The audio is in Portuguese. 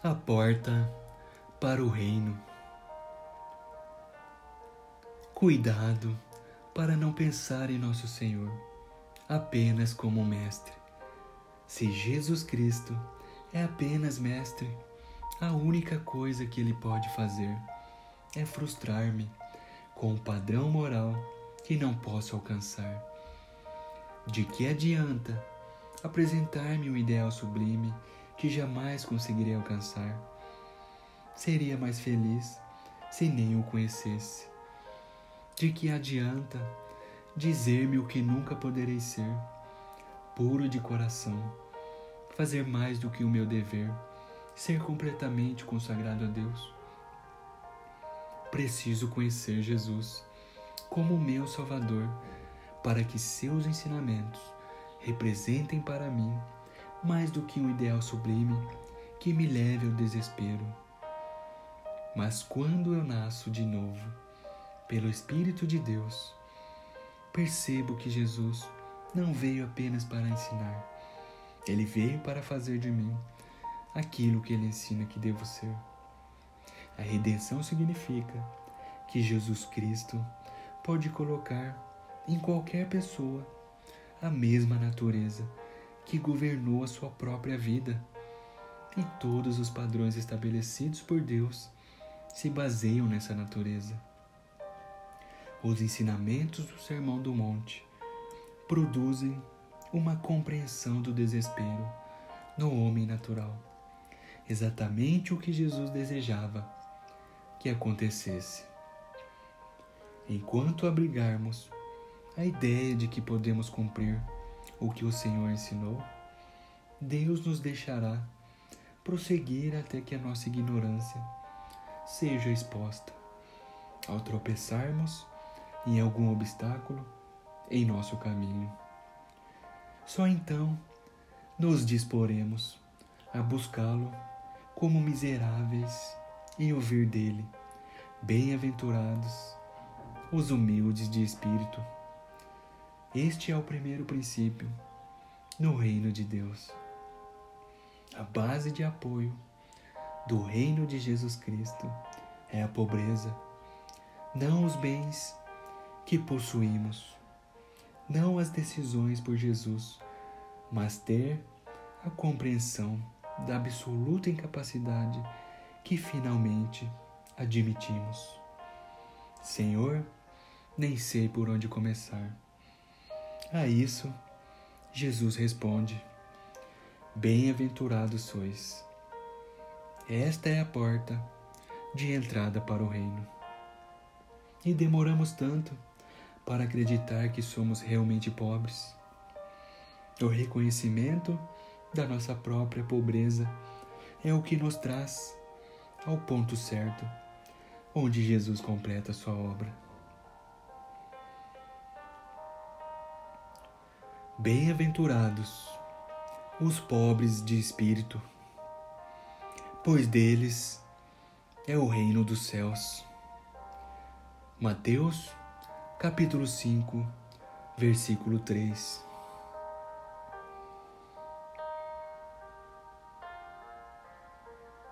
A porta para o reino. Cuidado para não pensar em nosso Senhor apenas como mestre. Se Jesus Cristo é apenas mestre, a única coisa que ele pode fazer é frustrar-me com um padrão moral que não posso alcançar. De que adianta apresentar-me um ideal sublime que jamais conseguirei alcançar. Seria mais feliz se nem o conhecesse. De que adianta dizer-me o que nunca poderei ser, puro de coração, fazer mais do que o meu dever, ser completamente consagrado a Deus? Preciso conhecer Jesus como meu Salvador, para que seus ensinamentos representem para mim mais do que um ideal sublime que me leve ao desespero. Mas quando eu nasço de novo, pelo Espírito de Deus, percebo que Jesus não veio apenas para ensinar, ele veio para fazer de mim aquilo que ele ensina que devo ser. A redenção significa que Jesus Cristo pode colocar em qualquer pessoa a mesma natureza que governou a sua própria vida. E todos os padrões estabelecidos por Deus se baseiam nessa natureza. Os ensinamentos do Sermão do Monte produzem uma compreensão do desespero no homem natural. Exatamente o que Jesus desejava que acontecesse. Enquanto abrigarmos a ideia de que podemos cumprir o que o Senhor ensinou, Deus nos deixará prosseguir até que a nossa ignorância seja exposta. Ao tropeçarmos em algum obstáculo em nosso caminho, só então nos disporemos a buscá-lo como miseráveis e ouvir dele: Bem-aventurados os humildes de espírito este é o primeiro princípio no reino de Deus. A base de apoio do reino de Jesus Cristo é a pobreza, não os bens que possuímos, não as decisões por Jesus, mas ter a compreensão da absoluta incapacidade que finalmente admitimos. Senhor, nem sei por onde começar a isso, Jesus responde: Bem-aventurados sois. Esta é a porta de entrada para o reino. E demoramos tanto para acreditar que somos realmente pobres. O reconhecimento da nossa própria pobreza é o que nos traz ao ponto certo, onde Jesus completa sua obra. Bem-aventurados os pobres de espírito, pois deles é o reino dos céus. Mateus, capítulo 5, versículo 3.